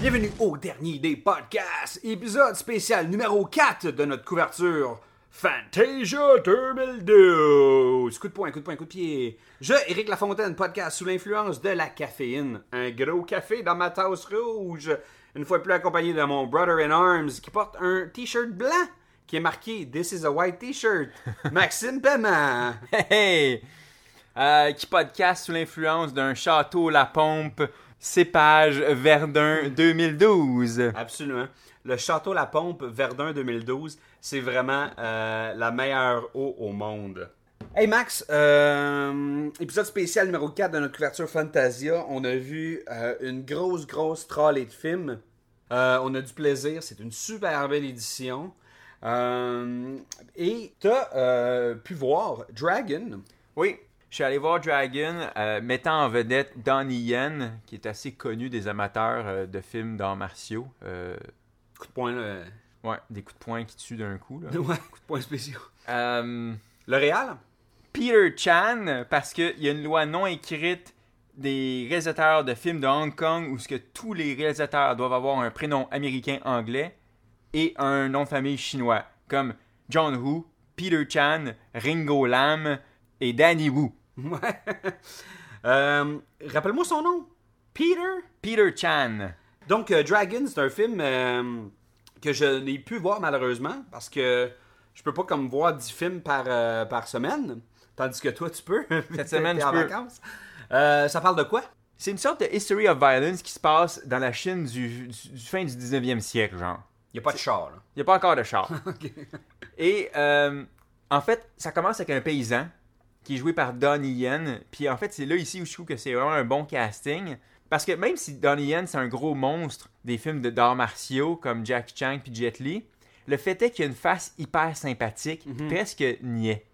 Bienvenue au dernier des podcasts, épisode spécial numéro 4 de notre couverture Fantasia 2012. Coup de poing, coup de poing, coup de pied. Je, Éric Lafontaine, podcast sous l'influence de la caféine. Un gros café dans ma tasse rouge. Une fois plus accompagné de mon brother in arms qui porte un t-shirt blanc qui est marqué This is a white t-shirt. Maxime Paiement. Hey! Euh, qui podcast sous l'influence d'un château La Pompe, cépage Verdun 2012. Absolument. Le Château La Pompe Verdun 2012, c'est vraiment euh, la meilleure eau au monde. Hey Max, euh, épisode spécial numéro 4 de notre couverture Fantasia. On a vu euh, une grosse, grosse trolley de films. On a du plaisir, c'est une super belle édition. Euh, et t'as euh, pu voir Dragon. Oui, je suis allé voir Dragon, euh, mettant en vedette Donnie Yen, qui est assez connu des amateurs euh, de films d'arts martiaux. Coup de poing, là. ouais, des coups de poing qui tuent d'un coup. là. Ouais, coup de poing spécial. Euh, Le? Peter Chan, parce qu'il y a une loi non écrite des réalisateurs de films de Hong Kong où ce que tous les réalisateurs doivent avoir un prénom américain-anglais et un nom de famille chinois, comme John Woo, Peter Chan, Ringo Lam et Danny Wu. Ouais. Euh, Rappelle-moi son nom. Peter? Peter Chan. Donc, euh, Dragon, c'est un film euh, que je n'ai pu voir malheureusement parce que je peux pas comme voir 10 films par, par semaine. Tandis que toi, tu peux. Cette semaine, en peux. vacances. Ça parle de quoi? C'est une sorte de history of violence qui se passe dans la Chine du, du- du fin du 19e siècle, genre. Il n'y a pas de char, là. Il n'y a pas encore de char. Et euh, en fait, ça commence avec un paysan qui est joué par Donnie Yen. Puis en fait, c'est là ici où je trouve que c'est vraiment un bon casting. Parce que même si Donnie Yen, c'est un gros monstre des films de d'arts martiaux comme Jackie Chan puis Jet Li, le fait est qu'il a une face hyper sympathique, presque niais.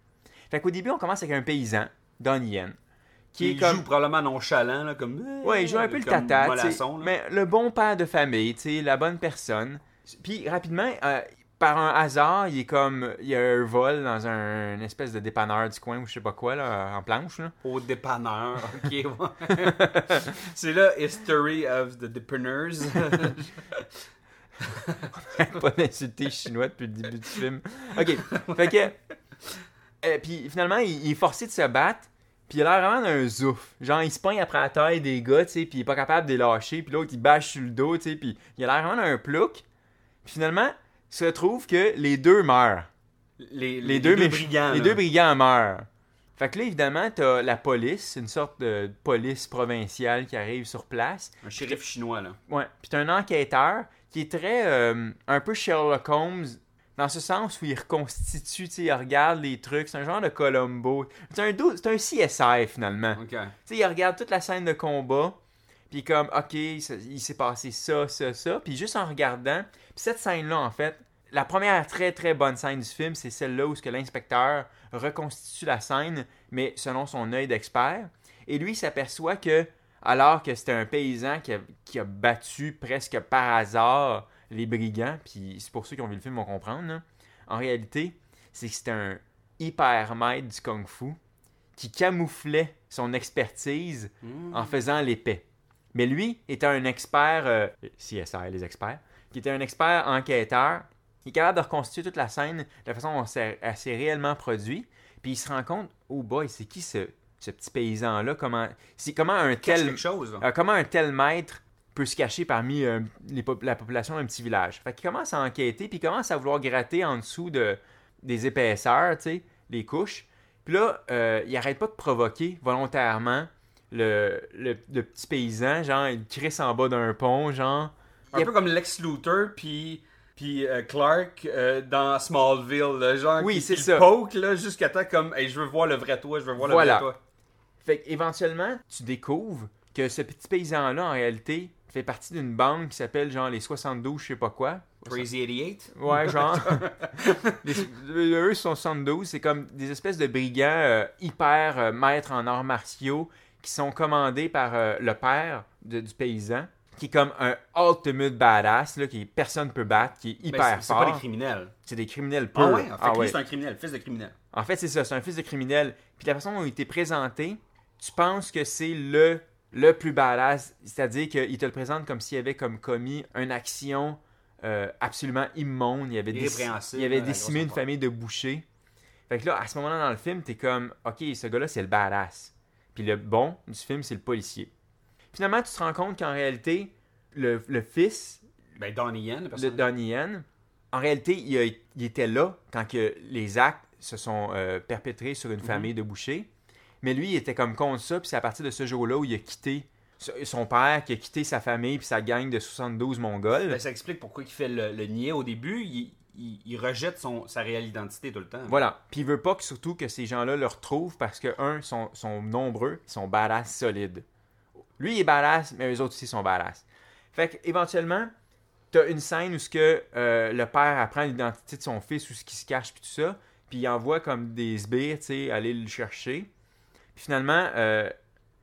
Fait qu'au début, on commence avec un paysan, Donnie Yen, qui Il est comme... joue probablement nonchalant, là, comme. Ouais, il joue un peu le tata, mais le bon père de famille, tu sais, la bonne personne. Puis rapidement, euh, par un hasard, il est comme, il y a un vol dans un une espèce de dépanneur du coin ou je sais pas quoi là, en planche là. Au dépanneur. Ok, ouais. c'est là, History of the Depanneurs. pas d'insulter chinois depuis le début du film. Ok, fait que, euh, puis finalement, il, il est forcé de se battre. Puis il a l'air vraiment d'un zouf. Genre, il se pogne après la taille des gars, tu sais, puis il est pas capable de les lâcher. Puis l'autre, il bâche sur le dos, tu sais, puis il a l'air vraiment d'un plouc. Puis finalement, il se trouve que les deux meurent. les, les, deux, méch- brigands. les là. deux brigands meurent. Fait que là, évidemment, t'as la police, une sorte de police provinciale qui arrive sur place. Un shérif chinois, là. Ouais. Puis t'as un enquêteur qui est très. euh, un peu Sherlock Holmes, dans ce sens où il reconstitue, tu sais, il regarde les trucs. C'est un genre de Columbo. C'est un, un CSI finalement. Ok. Tu sais, il regarde toute la scène de combat, puis comme, ok, il s'est passé ça, ça, ça, puis juste en regardant, cette scène-là, en fait, la première très très bonne scène du film, c'est celle-là où ce que l'inspecteur reconstitue la scène, mais selon son œil d'expert, et lui il s'aperçoit que, alors que c'était un paysan qui a, qui a battu presque par hasard les brigands, puis c'est pour ceux qui ont vu le film vont comprendre, en réalité, c'est que c'était un hyper maître du kung-fu qui camouflait son expertise en faisant l'épée. Mais lui était un expert, euh, CSI, les experts, qui était un expert enquêteur, qui est capable de reconstituer toute la scène de la façon dont elle s'est réellement produit. Puis il se rend compte, oh boy, c'est qui ce, ce petit paysan-là? Comment, c'est, comment un tel, chose, euh, comment un tel maître peut se cacher parmi euh, les la population d'un petit village? Fait qu'il commence à enquêter, puis il commence à vouloir gratter en dessous de, des épaisseurs, tu sais, les couches. Puis là, euh, il arrête pas de provoquer volontairement le, le, le petit paysan, genre, il crisse en bas d'un pont, genre. Un peu comme Lex Luthor, puis puis euh, Clark euh, dans Smallville, là, genre Oui, qui, c'est ça. poke là, jusqu'à temps comme hey, je veux voir le vrai toi, je veux voir Voilà. le vrai toi. Fait éventuellement, tu découvres que ce petit paysan-là, en réalité, fait partie d'une bande qui s'appelle genre les 72, je sais pas quoi. Crazy 88. Ouais, genre. les, eux sont 72, c'est comme des espèces de brigands euh, hyper maîtres en arts martiaux qui sont commandés par euh, le père de- du paysan, qui est comme un ultimate badass, là, qui personne peut battre, qui est Ben, hyper c'est- c'est pas des fort. criminels. C'est des criminels Ah purs. ouais, en fait, Ah lui, ouais. c'est un criminel, fils de criminel. En fait, c'est ça, c'est un fils de criminel. Puis la façon dont il était présenté, tu penses que c'est le, le plus badass. C'est-à-dire qu'il te le présente comme s'il avait comme commis une action euh, absolument immonde. Il avait, il avait la décimé une famille de bouchers. Fait que là, à ce moment-là dans le film, t'es comme, ok, ce gars-là, c'est le badass. Puis le bon du film, c'est le policier. Finalement, tu te rends compte qu'en réalité, le, le fils, Ben Donnie Yen, le. Donnie Yen, en réalité, il, a- il était là quand que les actes se sont euh, perpétrés sur Mhm. une famille de bouchers. Mais lui, il était comme contre ça, puis c'est à partir de ce jour-là où il a quitté so- son père, qui a quitté sa famille puis sa gang de 72 Mongols. Ben, ça explique pourquoi il fait le, le niais au début. Il, il- rejette sa réelle identité tout le temps. Voilà. Puis il veut pas que surtout que ces gens-là le retrouvent parce que, un, sont, sont nombreux, ils sont badass solides. Lui, il est badass, mais eux autres aussi sont badass. Fait que, éventuellement, t'as une scène où ce que, euh, le père apprend l'identité de son fils, où ce qui se cache, puis tout ça, puis il envoie comme des sbires, tu sais, aller le chercher. Puis finalement, euh,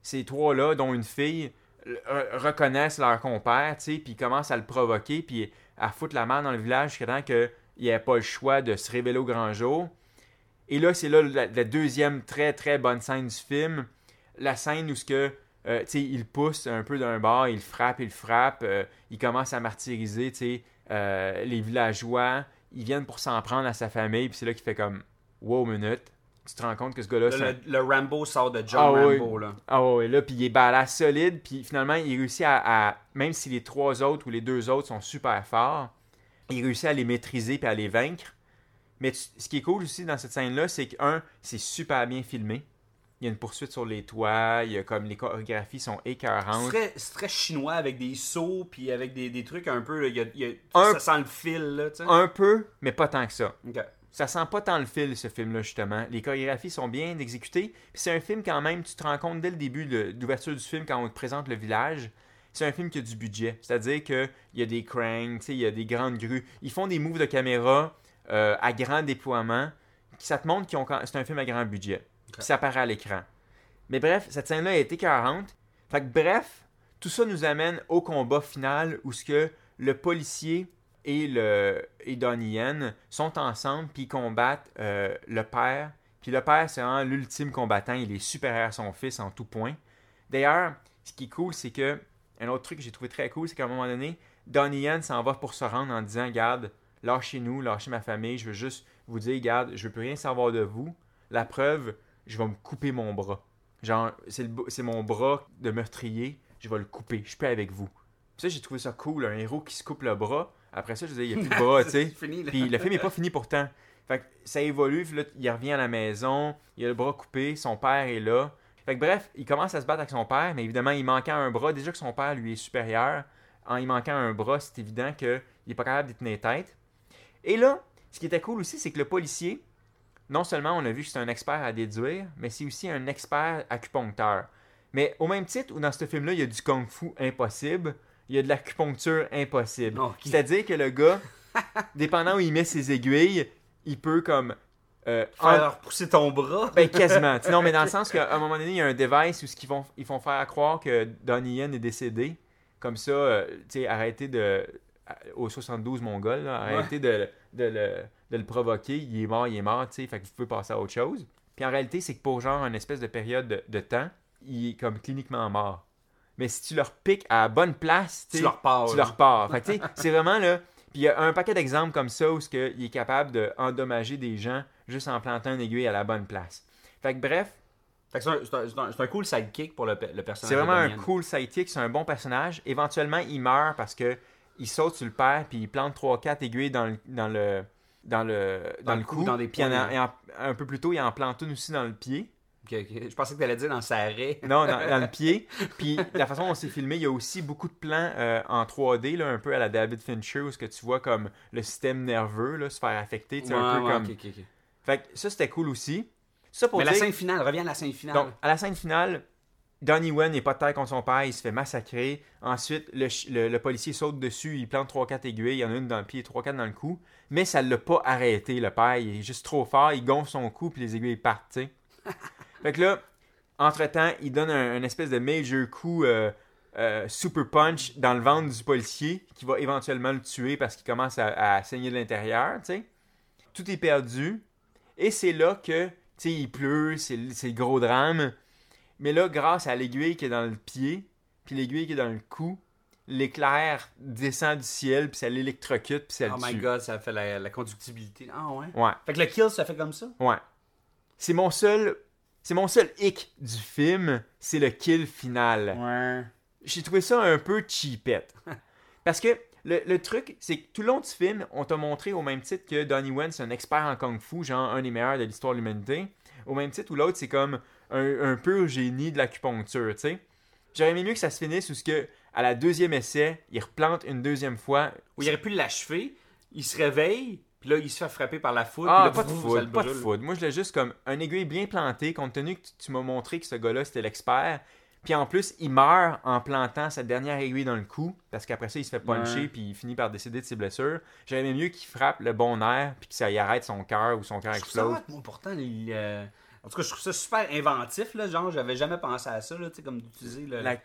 ces trois-là, dont une fille, re- reconnaissent leur compère, tu sais, puis commencent à le provoquer, puis à foutre la main dans le village jusqu'à temps qu'il n'y ait pas le choix de se révéler au grand jour. Et là, c'est là la, la deuxième très très bonne scène du film. La scène où ce que, euh, il pousse un peu d'un bord, il frappe, il frappe, euh, il commence à martyriser, euh, les villageois. Ils viennent pour s'en prendre à sa famille, puis c'est là qu'il fait comme, wow, minute. Tu te rends compte que ce gars-là, le, le Rambo sort de John Ah oui. Rambo. Là. ah ouais, là, puis il est badass solide, puis finalement, il réussit à, à- Même si les trois autres ou les deux autres sont super forts, il réussit à les maîtriser puis à les vaincre. Mais tu- ce qui est cool aussi dans cette scène-là, c'est que, un, c'est super bien filmé. Il y a une poursuite sur les toits, il y a comme les chorégraphies sont écœurantes. c'est très chinois avec des sauts puis avec des, des trucs un peu. il y a- il y a- Un- Ça sent le fil. Là, tu sais. Un peu, mais pas tant que ça. Ça sent pas tant le fil, ce film-là, justement. Les chorégraphies sont bien exécutées. Puis c'est un film, quand même, tu te rends compte dès le début d'ouverture du film, quand on te présente le village, c'est un film qui a du budget. C'est-à-dire qu'il y a des cranks, il y a des grandes grues. Ils font des moves de caméra euh, à grand déploiement. qui- Ça te montre que c'est un film à grand budget. Puis ça apparaît à l'écran. Mais bref, cette scène-là a été 40. Fait que bref, tout ça nous amène au combat final où ce que le policier et le et Donnie Yen sont ensemble puis ils combattent euh, le père. Puis le père, c'est vraiment l'ultime combattant. Il est supérieur à son fils en tout point. D'ailleurs, ce qui est cool, c'est que un autre truc que j'ai trouvé très cool, c'est qu'à un moment donné, Donnie Yen s'en va pour se rendre en disant Garde, lâchez-nous, lâchez ma famille, je veux juste vous dire, garde, je veux plus rien savoir de vous. La preuve, je vais me couper mon bras. Genre, c'est mon bras de meurtrier, je vais le couper, je suis plus avec vous. Puis ça, j'ai trouvé ça cool, un héros qui se coupe le bras. Après ça, je disais, il n'y a plus de bras, tu sais. Puis le film n'est pas fini pourtant. Fait que ça évolue, puis là, il revient à la maison, il a le bras coupé, son père est là. Fait que bref, il commence à se battre avec son père, mais évidemment, il manquait un bras. Déjà que son père lui est supérieur, en il manquant un bras, c'est évident qu'il n'est pas capable d'y tenir tête. Et là, ce qui était cool aussi, c'est que le policier, non seulement on a vu que c'est un expert à déduire, mais c'est aussi un expert acupuncteur. Mais au même titre où dans ce film-là, il y a du kung-fu impossible, il y a de l'acupuncture impossible. C'est-à-dire que le gars, dépendant où il met ses aiguilles, il peut comme... euh, en- Faire pousser ton bras. ben, quasiment. Non, mais dans le sens qu'à un moment donné, il y a un device où ce qu'ils font, ils font faire croire que Donnie Yen est décédé. Comme ça, euh, tu sais, arrêtez de. Au 72 mongol, là, arrêtez de, de le, de le provoquer. Il est mort, il est mort, tu sais, fait que vous pouvez passer à autre chose. Puis en réalité, c'est que pour genre une espèce de période de, temps, il est comme cliniquement mort. Mais si tu leur piques à la bonne place, Tu leur pars. tu leur pars. Fait que, tu sais, c'est vraiment là. Puis il y a un paquet d'exemples comme ça où ce il est capable d'endommager des gens juste en plantant une aiguille à la bonne place. Fait que bref, Fait que c'est un, c'est un- c'est un- c'est un cool sidekick pour le, pe- le personnage. c'est vraiment un cool sidekick, c'est un bon personnage. Éventuellement, il meurt parce que il saute sur le père puis il plante 3-4 aiguilles dans le dans le dans le, dans le cou, dans des puis un peu plus tôt, il en plante une aussi dans le pied. Ok, ok. Je pensais que t'allais dire dans sa raie. Non, dans, dans le pied. Puis la façon dont c'est filmé, il y a aussi beaucoup de plans euh, en 3D, là, un peu à la David Fincher, où ce que tu vois comme le système nerveux là, se faire affecter. tu sais, un Ouais, peu ouais, comme... Fait que ça, c'était cool aussi. Ça pour Mais la scène finale, reviens à la scène finale. Donc, à la scène finale, Donnie Wen n'est pas de terre contre son père, il se fait massacrer. Ensuite, le, le- le policier saute dessus, il plante 3-4 aiguilles, il y en a une dans le pied, 3-4 dans le cou. Mais ça ne l'a pas arrêté, le père. Il est juste trop fort, il gonfle son cou, puis les aiguilles partent, tu sais. fait que là, entre-temps, il donne un, un espèce de major coup euh, euh, super punch dans le ventre du policier qui va éventuellement le tuer parce qu'il commence à, à saigner de l'intérieur, tu sais. Tout est perdu. Et c'est là que, tu sais, il pleut, c'est le gros drame. Mais là, grâce à l'aiguille qui est dans le pied, puis l'aiguille qui est dans le cou, l'éclair descend du ciel, puis ça l'électrocute, puis ça oh le my tue. god, ça fait la, la conductibilité. Ah ouais? Ouais, Fait que le kill, ça fait comme ça? ouais. C'est mon seul... C'est mon seul hic du film, c'est le kill final. Ouais. J'ai trouvé ça un peu cheapette. Parce que le, le truc, c'est que tout le long du film, on t'a montré au même titre que Donnie Yen, c'est un expert en kung fu, genre un des meilleurs de l'histoire de l'humanité. Au même titre où l'autre, c'est comme un, un pur génie de l'acupuncture, tu sais. J'aurais aimé mieux que ça se finisse où ce que, à la deuxième essai, il replante une deuxième fois. Où il aurait pu l'achever, il se réveille, puis là, il se fait frapper par la foudre. Ah, là, pas de foudre, pas de foudre. Moi, je l'ai juste comme un aiguille bien planté, compte tenu que tu, tu m'as montré que ce gars-là, c'était l'expert. Puis en plus, il meurt en plantant sa dernière aiguille dans le cou, parce qu'après ça, il se fait puncher, Ouais. puis il finit par décéder de ses blessures. Aimé mieux qu'il frappe le bon nerf, puis que ça y arrête son cœur ou son cœur explose. hot, moi, pourtant, il, euh, En tout cas, je trouve ça super inventif, là. Genre, j'avais jamais pensé à ça, là, tu sais, comme d'utiliser le. La-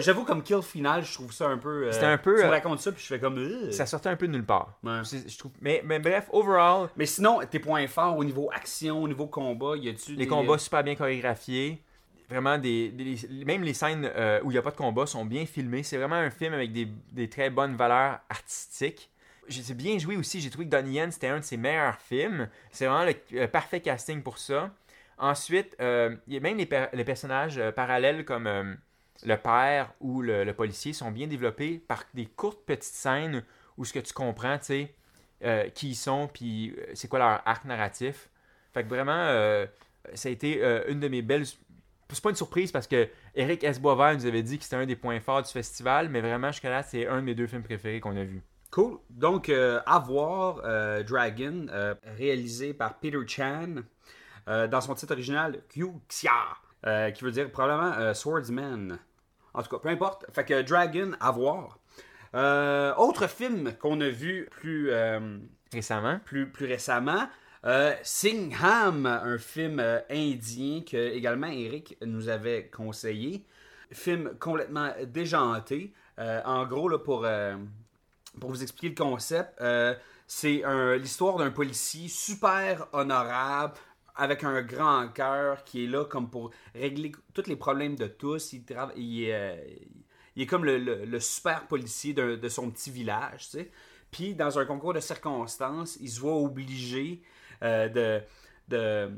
j'avoue, comme kill final, je trouve ça un peu. euh, C'était un peu, Tu me euh, racontes ça, puis je fais comme. euh. ça sortait un peu de nulle part. Ouais. C'est- Je trouve... mais, mais bref, overall, Mais sinon, tes points forts au niveau action, au niveau combat, y a-tu. les des- combats super bien chorégraphiés. Vraiment, des, même les scènes euh, où il n'y a pas de combat sont bien filmées. C'est vraiment un film avec des, très bonnes valeurs artistiques. J'ai bien joué aussi. J'ai trouvé que Donnie Yen, c'était un de ses meilleurs films. C'est vraiment le, le parfait casting pour ça. Ensuite, euh, même les, per- les personnages euh, parallèles comme euh, le père ou le, policier sont bien développés par des courtes petites scènes où ce que tu comprends, tu sais, euh, qui ils sont, puis euh, c'est quoi leur arc narratif. Fait que vraiment, euh, ça a été euh, une de mes belles. C'est pas une surprise parce que Eric S. Boisvert nous avait dit que c'était un des points forts du festival, mais vraiment, jusqu'à là, c'est un de mes deux films préférés qu'on a vu. Cool. Donc, euh, à voir euh, Dragon, euh, réalisé par Peter Chan, euh, dans son titre original, Kyu Xia, euh, qui veut dire probablement Swordsman. En tout cas, peu importe. Fait que Dragon, à voir. Autre film qu'on a vu plus, Récemment, plus, plus récemment, euh, Singham, un film euh, indien que également Eric nous avait conseillé. Film complètement déjanté. Euh, en gros, là, pour, pour vous expliquer le concept, c'est l'histoire d'un policier super honorable, avec un grand cœur, qui est là comme pour régler tous les problèmes de tous. Il, est, comme le, super policier de son petit village. Puis, dans un concours de circonstances, il se voit obligé de, de,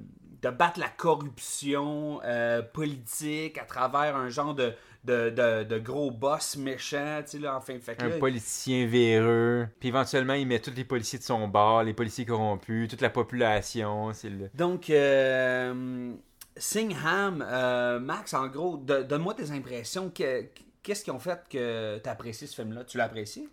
de battre la corruption euh, politique à travers un genre de, de, de, de gros boss méchant, tu sais, là, enfin. Fait que un là, politicien véreux, puis éventuellement, il met tous les policiers de son bord, les policiers corrompus, toute la population. C'est le... Donc, euh, Singham, euh, Max, en gros, de- donne-moi tes impressions. Que- Qu'est-ce qui ont fait que tu apprécié ce film-là? Tu l'as apprécié?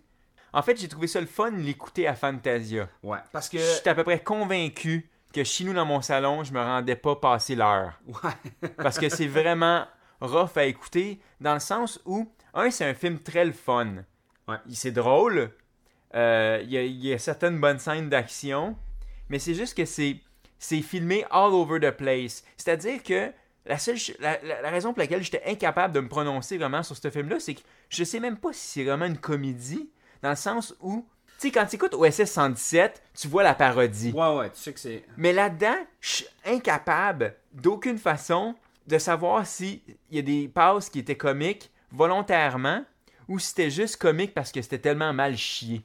En fait, j'ai trouvé ça le fun l'écouter à Fantasia. Ouais. Parce que. Je suis à peu près convaincu que chez nous dans mon salon, je me rendais pas passer l'heure. Ouais. Parce que c'est vraiment rough à écouter, dans le sens où, un, c'est un film très le fun. Ouais. C'est drôle, euh, il y, a, il y a certaines bonnes scènes d'action, mais c'est juste que c'est, filmé all over the place. C'est-à-dire que la, seule, ch- la, la- la raison pour laquelle j'étais incapable de me prononcer vraiment sur ce film-là, c'est que je sais même pas si c'est vraiment une comédie, dans le sens où, tu sais, quand tu écoutes OSS 117, tu vois la parodie. Ouais, ouais, tu sais que c'est. Mais là-dedans, je suis incapable d'aucune façon de savoir s'il y a des passes qui étaient comiques volontairement ou si c'était juste comique parce que c'était tellement mal chié.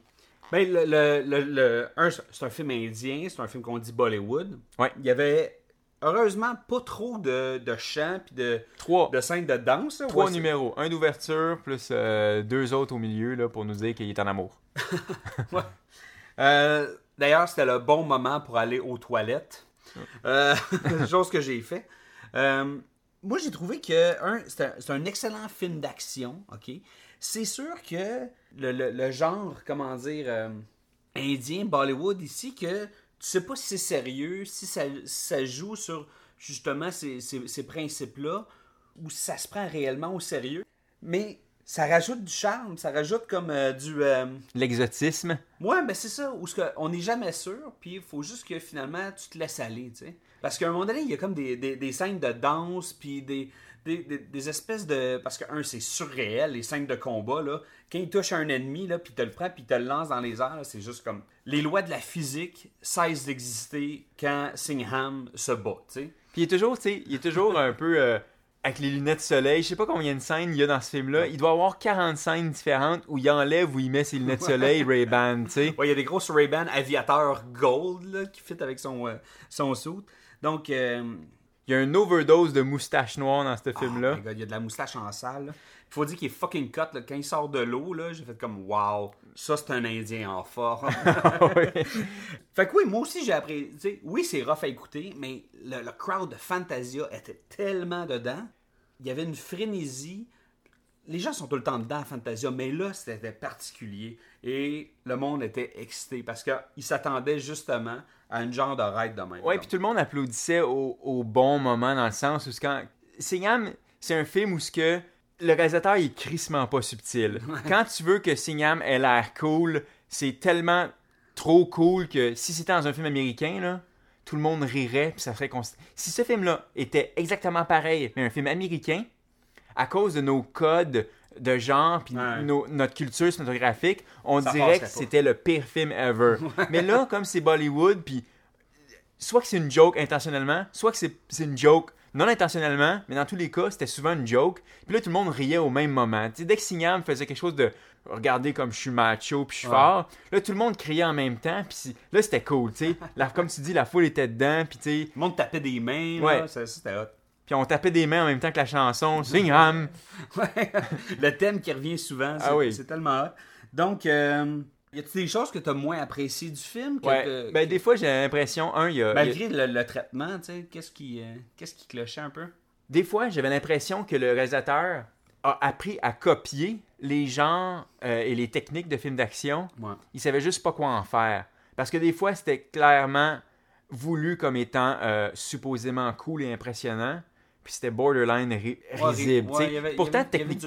Ben, le, le, le, le- un, c'est un film indien, c'est un film qu'on dit Bollywood. Ouais. Il y avait, heureusement, pas trop de, de chants puis de, Trois, de scènes de danse. là. trois Ouais, c'est- numéros. Un d'ouverture plus euh, deux autres au milieu là, pour nous dire qu'il est en amour. Euh, D'ailleurs, c'était le bon moment pour aller aux toilettes. Euh, chose que j'ai fait. Euh, moi, j'ai trouvé que un, c'est un, c'est un excellent film d'action, ok? C'est sûr que le, le- le genre, comment dire, euh, indien, Bollywood ici, que tu sais pas si c'est sérieux, si ça, ça joue sur justement ces, ces- ces principes-là, ou si ça se prend réellement au sérieux. Mais ça rajoute du charme, ça rajoute comme euh, du... euh, L'exotisme. Ouais, ben c'est ça, où que on n'est jamais sûr, puis il faut juste que finalement tu te laisses aller, tu sais. Parce qu'à un moment donné, il y a comme des, des, des scènes de danse, puis des, des, des, des espèces de. Parce que, un, c'est surréel, les scènes de combat, là. Quand il touche un ennemi, là, puis te le prend, puis te le lance dans les airs, c'est juste comme. Les lois de la physique cessent d'exister quand Singham se bat, tu sais. Puis il est toujours, tu sais, il est toujours un peu euh, avec les lunettes de soleil. Je sais pas combien de scènes il y a dans ce film-là. Il doit y avoir 40 scènes différentes où il enlève ou il met ses lunettes de soleil Ray-Ban, tu sais. Ouais, il y a des grosses Ray-Ban aviateur gold, là, qui fit avec son, euh, son suit. Donc. euh, Il y a une overdose de moustache noire dans ce Oh film-là. il y a de la moustache en salle. là. Faut dire qu'il est fucking cut. là. Quand il sort de l'eau, j'ai fait comme wow, ça c'est un Indien en forme. Ouais. fait que oui, moi aussi j'ai appris. Oui, c'est rough à écouter, mais le, le crowd de Fantasia était tellement dedans. Il y avait une frénésie. Les gens sont tout le temps dedans à Fantasia, mais là c'était particulier. Et le monde était excité parce qu'ils s'attendaient justement à une genre de ride de même. Ouais, puis tout le monde applaudissait au, au bon moment dans le sens où c'est quand c'est un film où ce que le réalisateur il est crissement pas subtil. Quand tu veux que Singham ait l'air cool, c'est tellement trop cool que si c'était dans un film américain là, tout le monde rirait puis ça serait const- Si ce film-là était exactement pareil mais un film américain, à cause de nos codes de genre puis Ouais. notre culture cinématographique, on Ça dirait que c'était le pire film ever. mais là, comme c'est Bollywood puis soit que c'est une joke intentionnellement, soit que c'est une joke non intentionnellement, mais dans tous les cas, c'était souvent une joke. Puis là, tout le monde riait au même moment. Tu sais, dès que Signam faisait quelque chose de regardez comme je suis macho puis je suis Ouais. fort, là, tout le monde criait en même temps. Puis là, c'était cool. La- Comme tu dis, la foule était dedans, puis tu sais, Le monde tapait des mains. Ouais. C'était hot. Puis on tapait des mains en même temps que la chanson. Singham! Ouais. le thème qui revient souvent, c'est Ah oui. tellement hot. Donc, euh, y a-t-il des choses que tu as moins appréciées du film? Que Ouais. que- Ben, des fois, j'ai l'impression, un, il y a. il y a- Malgré le, le traitement, tu sais, qu'est-ce qui, euh, qu'est-ce qui clochait un peu? Des fois, j'avais l'impression que le réalisateur a appris à copier les genres euh, et les techniques de films d'action. Ouais. Il savait juste pas quoi en faire. Parce que des fois, c'était clairement voulu comme étant supposément cool et impressionnant. Puis c'était borderline ri- risible. Ouais, avait- pourtant, technique-.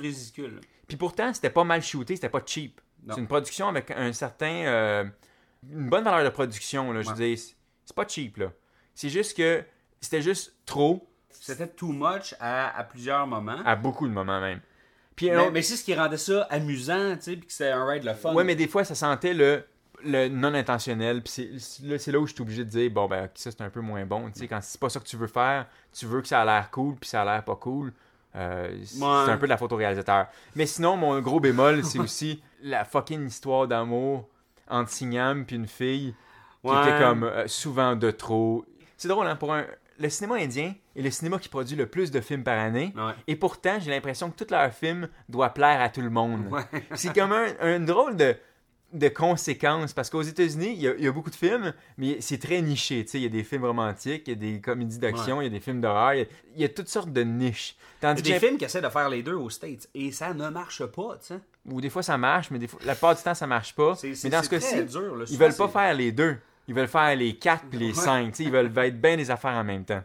Puis pourtant, c'était pas mal shooté, c'était pas cheap. C'est une production avec un certain. euh, une bonne valeur de production, là. Je veux dire, c'est- pas cheap, là. C'est juste que c'était juste trop C'était too much à, à plusieurs moments. à beaucoup de moments même. Puis mais autre- mais c'est ce qui rendait ça amusant, tu sais, puis que c'était un ride le fun. Ouais, mais des fois, ça sentait le, le non intentionnel. Puis c'est- là, où je suis obligé de dire, bon, ben, ça, c'est un peu moins bon. Tu sais, quand c'est pas ça que tu veux faire, tu veux que ça a l'air cool, puis ça a l'air pas cool. euh, c'est Ouais. un peu de la photoréalisateur. Mais sinon, mon gros bémol, c'est aussi la fucking histoire d'amour entre Signam puis une fille qui Ouais. était comme euh, souvent de trop. C'est drôle, hein, pour un... Le cinéma indien est le cinéma qui produit le plus de films par année. Ouais. Et pourtant, j'ai l'impression que tous leurs films doivent plaire à tout le monde. C'est comme un, un drôle de, de conséquence parce qu'aux États-Unis, il y, a- il y a beaucoup de films, mais c'est très niché. tu sais, Il y a des films romantiques, il y a des comédies d'action, il y a des films d'horreur, il y a- il y, a toutes sortes de niches. Il y a des films qui essaient de faire les deux aux States et ça ne marche pas, tu sais. ou des fois ça marche, mais des fois, la plupart du temps ça marche pas. C'est- c'est- Mais dans ce cas-ci, ils veulent pas faire les deux. Ils veulent faire les quatre puis les Ouais. cinq. tu sais, Ils veulent être bien des affaires en même temps.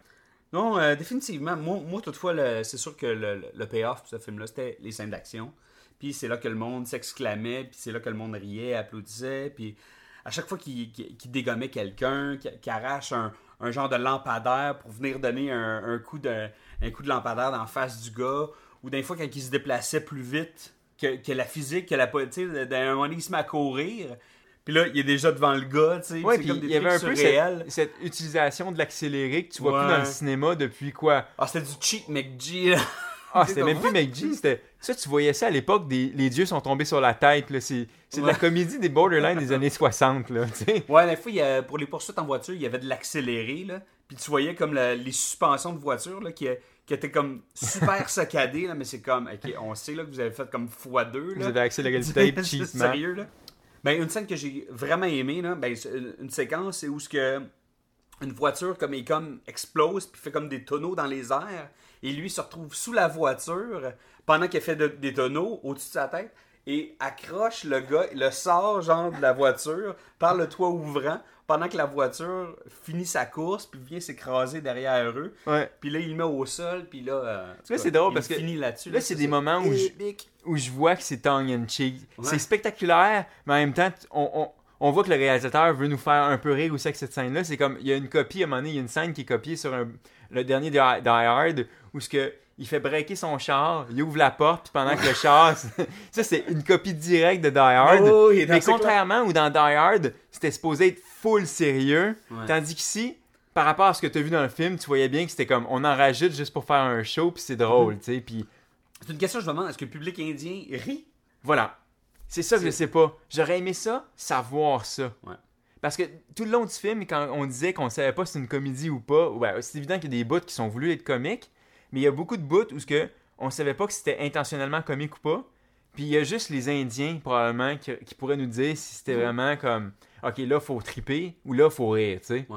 Non, euh, définitivement. Moi, moi toutefois, c'est sûr que le, le- le payoff pour ce film-là, c'était les scènes d'action. Puis c'est là que le monde s'exclamait, puis c'est là que le monde riait, applaudissait. Puis à chaque fois qu'il dégommait quelqu'un, qu'il arrache un, un genre de lampadaire pour venir donner un, un coup, de, un coup de lampadaire dans la face du gars, ou des fois quand il se déplaçait plus vite que, que la physique, que la politique, d'un moment donné, il se met à courir. Puis là, il est déjà devant le gars, tu sais. Ouais, puis il y avait un peu cette, cette utilisation de l'accéléré que tu vois Ouais. plus dans le cinéma depuis quoi? Ah, c'était du cheat McG. Ah, c'était même plus c'était. Ça, tu voyais ça à l'époque, des... les dieux sont tombés sur la tête. là. C'est c'est de la comédie des Borderline des années 60. Là, tu sais. Ouais, des fois, il y a- pour les poursuites en voiture, il y avait de l'accéléré, là. Puis tu voyais comme la- les suspensions de voiture, là, qui, qui étaient comme super saccadées, là. Mais c'est comme, ok, on sait, là, que vous avez fait comme x2, là. Vous avez accéléré le tape C'est cheapement. sérieux, là. Ben, une scène que j'ai vraiment aimée, là, ben, une séquence, c'est où ce que une voiture comme, comme explose, puis fait comme des tonneaux dans les airs. Et lui se retrouve sous la voiture pendant qu'il fait de- des tonneaux au-dessus de sa tête et accroche le gars, le sort genre de la voiture par le toit ouvrant pendant que la voiture finit sa course puis vient s'écraser derrière eux. Ouais. Puis là, il le met au sol, puis là... euh, Là, c'est drôle il parce que finit là-dessus. là, c'est des moments où je- où je vois que c'est tongue in cheek. Ouais. C'est spectaculaire, mais en même temps, on, on voit que le réalisateur veut nous faire un peu rire aussi avec cette scène-là. C'est comme, il y a une copie, à un moment donné, il y a une scène qui est copiée sur un- le dernier Die, Die Hard, où ce que il fait breaker son char, il ouvre la porte, puis pendant que le char... ça, c'est une copie directe de Die Hard. Oh, oui, dans mais contrairement où dans Die Hard, c'était supposé être full sérieux, Ouais. tandis qu'ici, par rapport à ce que tu as vu dans le film, tu voyais bien que c'était comme, on en rajoute juste pour faire un show, puis c'est drôle, Mm. tu sais, puis... C'est une question, je me demande, est-ce que le public indien rit? Voilà. C'est ça que je sais pas. J'aurais aimé ça, savoir ça. Ouais. Parce que tout le long du film, quand on disait qu'on savait pas si c'est une comédie ou pas, ouais, c'est évident qu'il y a des bouts qui sont voulus être comiques, mais il y a beaucoup de bouts où ce que on savait pas que c'était intentionnellement comique ou pas. Puis il y a juste les Indiens, probablement, qui, qui pourraient nous dire si c'était vraiment comme OK, là, faut triper ou là, faut rire, tu sais.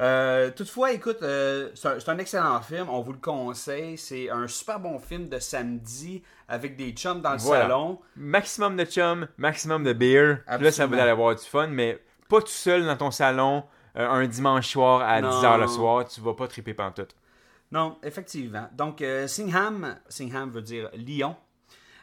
Euh, toutefois, écoute, euh, c'est un, excellent film, on vous le conseille. C'est un super bon film de samedi avec des chums dans le Voilà. salon. Maximum de chum, maximum de beer. Là, ça va aller avoir du fun, mais pas tout seul dans ton salon euh, un dimanche soir à Non. 10h le soir. Tu vas pas triper pantoute. Non, effectivement. Donc, Singham, Singham veut dire lion.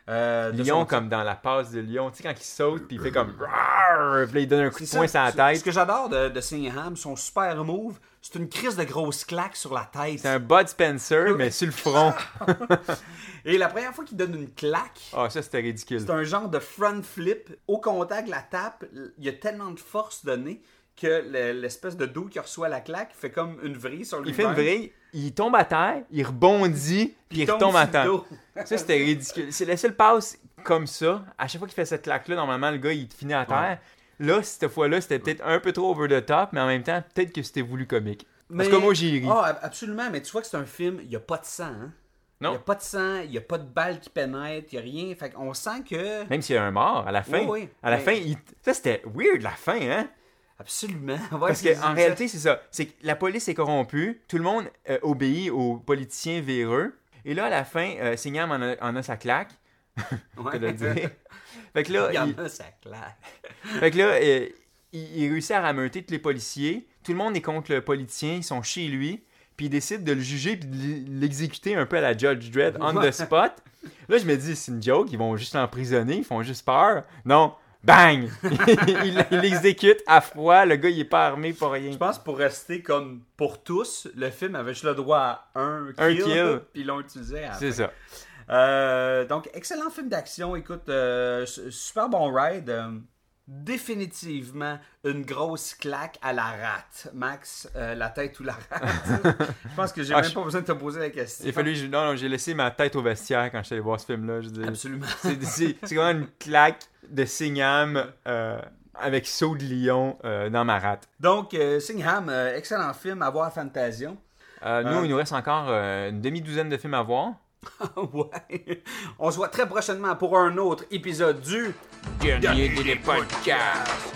Euh, son- comme dans la passe de Lion, tu sais, quand il saute, puis il fait comme. Rawr Puis là, il donne un coup de poing sur la Ce- Ce tête. que j'adore de, de Singham, son super move, c'est une crise de grosse claque sur la tête. C'est un Bud Spencer, mais sur le front. Et la première fois qu'il donne une claque, Ah, ça, c'était ridicule. c'est un genre de front flip. Au contact, la tape, il y a tellement de force donnée que le- l'espèce de dos qui reçoit la claque fait comme une vrille sur lui Il fait une vrille, il tombe à terre, il rebondit, puis il retombe à terre. Ça, c'était ridicule. C'est la seule passe comme ça. À chaque fois qu'il fait cette claque-là, normalement, le gars, il finit à terre. Là, cette fois-là, c'était peut-être un peu trop over the top, mais en même temps, peut-être que c'était voulu comique. Parce que moi, j'ai ri. Ah, ab- absolument, mais tu vois que c'est un film, il n'y a pas de sang. Hein? Il Non. n'y a pas de sang, il n'y a pas de balle qui pénètre, il n'y a rien. Fait qu'on sent que. Même s'il y a un mort à la fin. Oui, oui. À la Mais- fin, il- ça, c'était weird, la fin, hein? Absolument. Ouais, Parce qu'en réalité, c'est ça. C'est que la police est corrompue, tout le monde euh, obéit aux politiciens véreux. Et là, à la fin, euh, Singham en a, en a sa claque. Ouais. le dire. fait que là, Il en il, a, ça claque. fait que là euh, il, il réussit à rameuter tous les policiers. Tout le monde est contre le politicien, ils sont chez lui. Puis il décide de le juger puis de l'exécuter un peu à la Judge Dredd on the spot. Là, je me dis, c'est une joke, ils vont juste l'emprisonner, ils font juste peur. Non, bang! il il l'exécute à froid, le gars, il est pas armé pour rien. Je pense pour rester comme pour tous, le film avait juste le droit à un kill. Kill. Puis ils l'ont utilisé à C'est ça. Euh, donc, excellent film d'action. Écoute, euh, su- super bon ride. Définitivement une grosse claque à la rate. Max, euh, la tête ou la rate? je pense que j'ai Ah, même je- pas besoin de te poser la question. Il a fallu, non, non, j'ai laissé ma tête au vestiaire quand je suis allé voir ce film-là. Absolument. c'est, vraiment une claque de Singham euh, avec saut de lion euh, dans ma rate. Donc, Singham, excellent film à voir à Fantasion. Nous, il nous reste encore une demi-douzaine de films à voir. ouais. On se voit très prochainement pour un autre épisode du Dernier des podcasts.